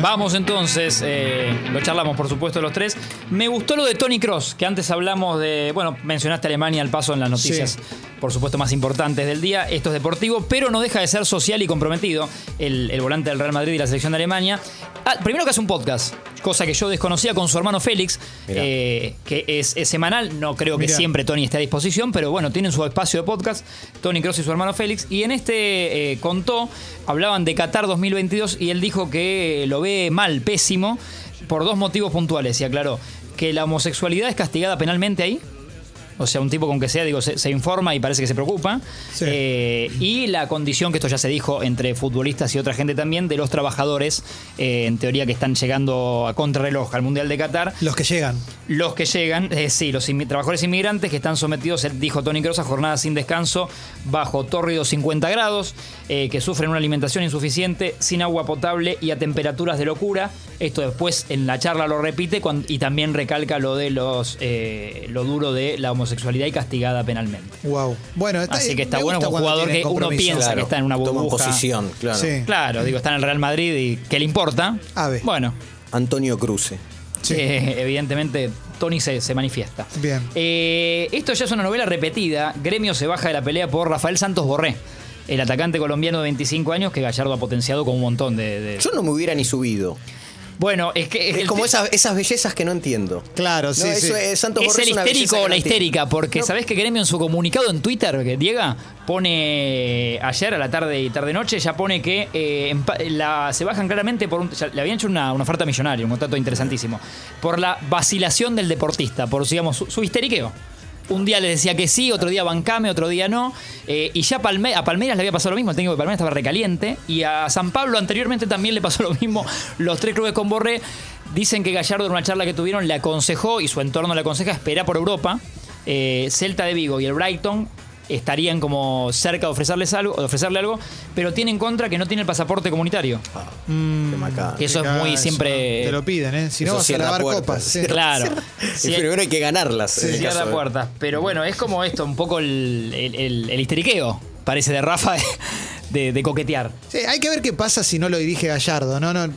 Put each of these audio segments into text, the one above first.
Vamos entonces, eh, lo charlamos por supuesto los tres. Me gustó lo de Tony Cross, que antes hablamos de, bueno, mencionaste Alemania al paso en las noticias, Sí. por supuesto, más importantes del día. Esto es deportivo, pero no deja de ser social y comprometido el, el volante del Real Madrid y la selección de Alemania. Ah, primero que hace un podcast, cosa que yo desconocía con su hermano Félix, eh, que es, es semanal. No creo que Mirá. siempre Tony esté a disposición, pero bueno, tienen su espacio de podcast, Tony Cross y su hermano Félix. Y en este eh, contó, hablaban de Qatar 2022 y él dijo que lo ve mal, pésimo, por dos motivos puntuales. Y aclaró que la homosexualidad es castigada penalmente ahí. O sea, un tipo con que sea, digo, se, se informa y parece que se preocupa. Sí. Eh, y la condición, que esto ya se dijo entre futbolistas y otra gente también, de los trabajadores, eh, en teoría que están llegando a contrarreloj al Mundial de Qatar. Los que llegan. Los que llegan, eh, sí, los inmi- trabajadores inmigrantes que están sometidos, dijo Tony Kroos, a jornadas sin descanso, bajo tórridos 50 grados, que sufren una alimentación insuficiente, sin agua potable y a temperaturas de locura. Esto después en la charla lo repite y también recalca lo de los lo duro de la homosexualidad y castigada penalmente. Wow. Bueno, está, Así que está bueno un jugador que uno piensa que está en una Toma burbuja. posición, claro. Sí. Claro, digo, está en el Real Madrid y ¿qué le importa? Ave. Bueno, Antonio Cruce. Sí. eh, evidentemente Tony se, se manifiesta. Bien. Eh, esto ya es una novela repetida. Gremio se baja de la pelea por Rafael Santos Borré, el atacante colombiano de 25 años que Gallardo ha potenciado con un montón de. de- Yo no me hubiera ni subido. Bueno, es que. Es como esas, esas bellezas que no entiendo. Claro, No, sí, eso es, Santos Es el histérico o la histérica, porque No, ¿sabés que Gremio en su comunicado en Twitter, que Diega, pone ayer a la tarde y tarde-noche, ya pone que eh, empa- la- se bajan claramente por un. ya le habían hecho una, una oferta millonaria, un contrato interesantísimo. Por la vacilación del deportista, por digamos, su, su histeriqueo. Un día le decía que sí, otro día bancame, otro día no. Eh, y ya a Palmeiras le había pasado lo mismo, el técnico de Palmeiras estaba recaliente. Y a San Pablo anteriormente también le pasó lo mismo. Los tres clubes con Borré dicen que Gallardo en una charla que tuvieron le aconsejó y su entorno le aconseja esperar por Europa. Eh, Celta de Vigo y el Brighton estarían como cerca de ofrecerles algo, de ofrecerle algo, pero tiene en contra que no tiene el pasaporte comunitario. Qué macana. Que eso es muy Eso, siempre- Te lo piden, ¿eh? Si no vas a cierra lavar puertas. copas. sí. Claro. Y Si- primero hay que ganarlas. en el Cierra puertas. Pero bueno, es como esto, un poco el, el- el- el histeriqueo, parece de Rafa, de, de- de coquetear. Sí, hay que ver qué pasa si no lo dirige Gallardo. No, no.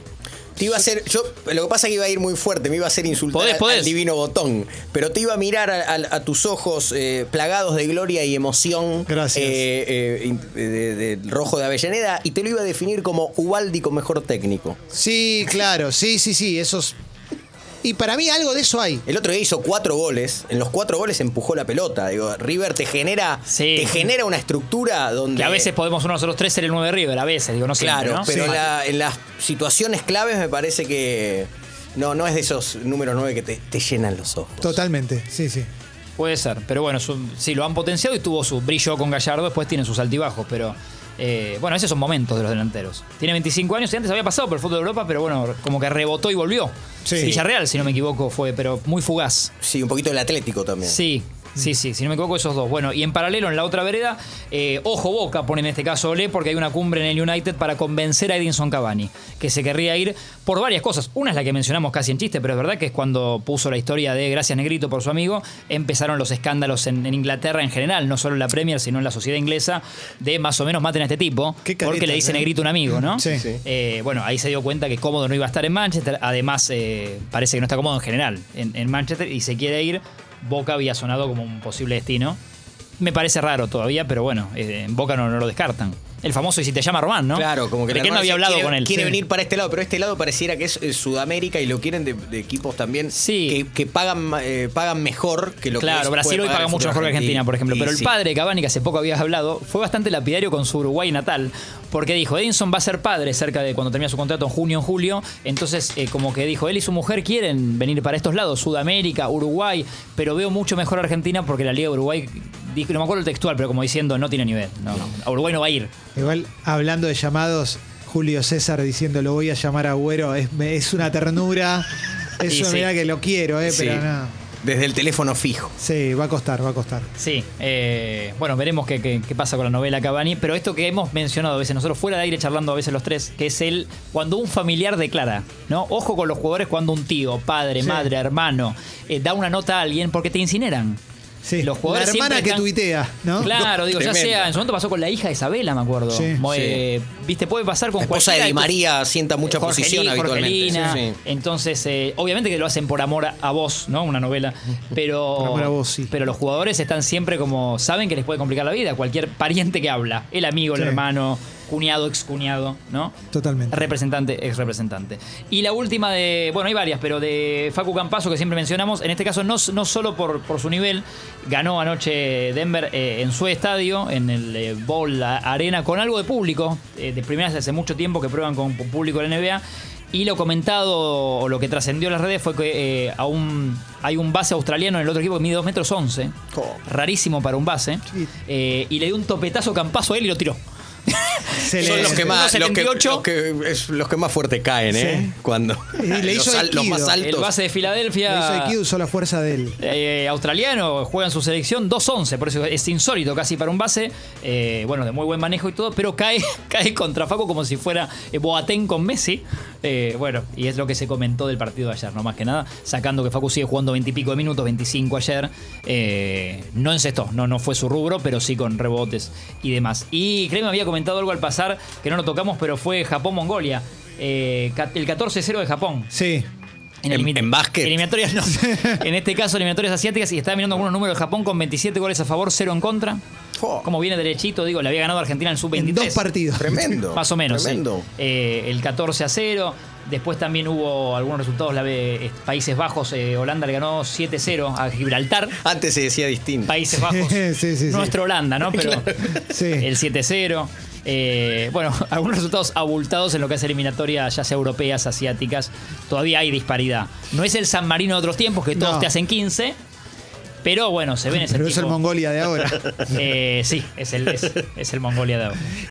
Te iba a hacer, yo, lo que pasa es que iba a ir muy fuerte, me iba a hacer insultar Podés, al- podés. al divino botón, pero te iba a mirar a, a- a tus ojos eh, plagados de gloria y emoción, Gracias. eh, eh, de rojo de Avellaneda, y te lo iba a definir como Ubaldi con mejor técnico. Sí, claro. Sí, sí, sí. Esos. Y para mí algo de eso hay. El otro día hizo cuatro goles, en los cuatro goles empujó la pelota. Digo, River te genera, Sí. te genera una estructura donde Que a veces podemos uno nosotros tres ser el 9 de River, a veces, digo, no siempre, Claro, ¿no? pero Sí. en, la- en las situaciones claves me parece que no, no es de esos números nueve que te, te llenan los ojos. Totalmente. Sí, sí. Puede ser, pero bueno, su- sí, lo han potenciado y tuvo su brillo con Gallardo, después tiene sus altibajos, pero eh, bueno, esos son momentos de los delanteros. Tiene 25 años y antes había pasado por el fútbol de Europa, pero bueno, como que rebotó y volvió. Sí. Villarreal, si no me equivoco, fue, pero muy fugaz. Sí, un poquito del Atlético también. Sí, sí, sí, si no me equivoco, esos dos. Bueno, y en paralelo, en la otra vereda, eh, ojo boca, pone en este caso Ole, porque hay una cumbre en el United para convencer a Edinson Cavani, que se querría ir por varias cosas. Una es la que mencionamos casi en chiste, pero es verdad que es cuando puso la historia de Gracias Negrito por su amigo, empezaron los escándalos en, en Inglaterra en general, no solo en la Premier, sino en la sociedad inglesa, de más o menos maten a este tipo, Qué porque le dice ¿eh? Negrito un amigo, ¿no? Sí. Sí. Eh, bueno, ahí se dio cuenta que cómodo no iba a estar en Manchester. Además, eh, parece que no está cómodo en general en, en Manchester y se quiere ir. Boca había sonado como un posible destino. Me parece raro todavía, pero bueno, eh, en Boca no, no lo descartan. El famoso y si te llama Román, ¿no? Claro, como que él no había hablado quiere, con él. Quiere Sí. venir para este lado, pero este lado pareciera que es eh, Sudamérica y lo quieren de, de equipos también Sí. que, que pagan, eh, pagan mejor que lo que Claro, Brasil hoy paga mucho mejor que Argentina, por ejemplo. Pero el sí. padre Cavani, que hace poco habías hablado, fue bastante lapidario con su Uruguay natal, porque dijo, Edinson va a ser padre cerca de cuando termina su contrato en junio, en julio. Entonces, eh, como que dijo, él y su mujer quieren venir para estos lados, Sudamérica, Uruguay, pero veo mucho mejor a Argentina porque la Liga de Uruguay, dijo, no me acuerdo el textual, pero como diciendo, no tiene nivel. No, A Uruguay no va a ir. Igual, hablando de llamados, Julio César diciendo lo voy a llamar a Agüero, es, me- es una ternura. Eso, sí. mira que lo quiero, eh, Sí. pero no. Desde el teléfono fijo. Sí, va a costar, va a costar. Sí, eh, bueno, veremos qué, qué- qué pasa con la novela Cavani, pero esto que hemos mencionado a veces, nosotros fuera de aire charlando a veces los tres, que es el cuando un familiar declara, ¿no? Ojo con los jugadores cuando un tío, padre, Sí. madre, hermano, eh, da una nota a alguien porque te incineran. Sí, Los jugadores la hermana siempre que están- tuitea, ¿no? Claro, digo, ya sea, en su momento pasó con la hija de Isabela, me acuerdo. Sí, Mo- sí. eh, Viste, puede pasar con La esposa de Di María sienta mucha Jorge posición Lee, habitualmente. Jorgelina. Sí, sí. Entonces, eh, obviamente que lo hacen por amor a, a vos, ¿no? Una novela. Pero, Por amor a vos, sí. pero los jugadores están siempre como. Saben que les puede complicar la vida. Cualquier pariente que habla. El amigo, el hermano, cuñado, excuñado, ¿no? Totalmente. Representante, ex representante. Y la última de. Bueno, hay varias, pero de Facu Campazo, que siempre mencionamos. En este caso, no, no solo por, por su nivel. Ganó anoche Denver eh, en su estadio, en el eh, Bowl Arena, con algo de público. eh, de primeras hace mucho tiempo que prueban con público en la NBA. Y lo comentado o lo que trascendió en las redes fue que eh, hay un base australiano en el otro equipo que mide 2 metros 11. Oh. Rarísimo para un base. Sí. Eh, y le dio un topetazo campazo a él y lo tiró. Se Son los que más, los que, 1.78. los que- es los que más fuerte caen, ¿eh? Sí. Cuando Y le los, hizo al- los más altos. El base de Le hizo Filadelfia. Aikido, usó la fuerza de él. eh, australiano, juega en su selección 2-11, por eso es insólito casi para un base, eh, bueno, de muy buen manejo y todo, pero cae, cae contra Faco como si fuera eh, Boateng con Messi. Eh, bueno, y es lo que se comentó del partido de ayer, no más que nada, sacando que Facu sigue jugando 20 y pico de minutos, 25 ayer, eh, no encestó, no, no fue su rubro, pero sí con rebotes y demás. Y creo que me había comentado algo al pasar, que no lo tocamos, pero fue Japón-Mongolia. Eh, el 14-0 de Japón. Sí. En- elimina- en básquet. Eliminatorias no. en este caso, eliminatorias asiáticas. Y estaba mirando algunos números de Japón con 27 goles a favor, 0 en contra. Oh. Como viene derechito, digo, le había ganado a Argentina en el sub-23. En dos partidos. Tremendo. Más o menos. sí. Tremendo. Eh, el 14 a 0. Después también hubo algunos resultados. La, eh, Países Bajos, eh, Holanda le ganó 7-0 a Gibraltar. Antes se decía distinto. Países Bajos. Sí, sí, sí. Nuestra Holanda, ¿no? Pero Sí. el 7-0. Eh, bueno, algunos resultados abultados en lo que es eliminatoria, ya sea europeas, asiáticas. Todavía hay disparidad. No es el San Marino de otros tiempos, que todos No. te hacen 15. Pero bueno, se ven ese Pero es el Mongolia de ahora. Eh, sí, es el, es, es el Mongolia de ahora.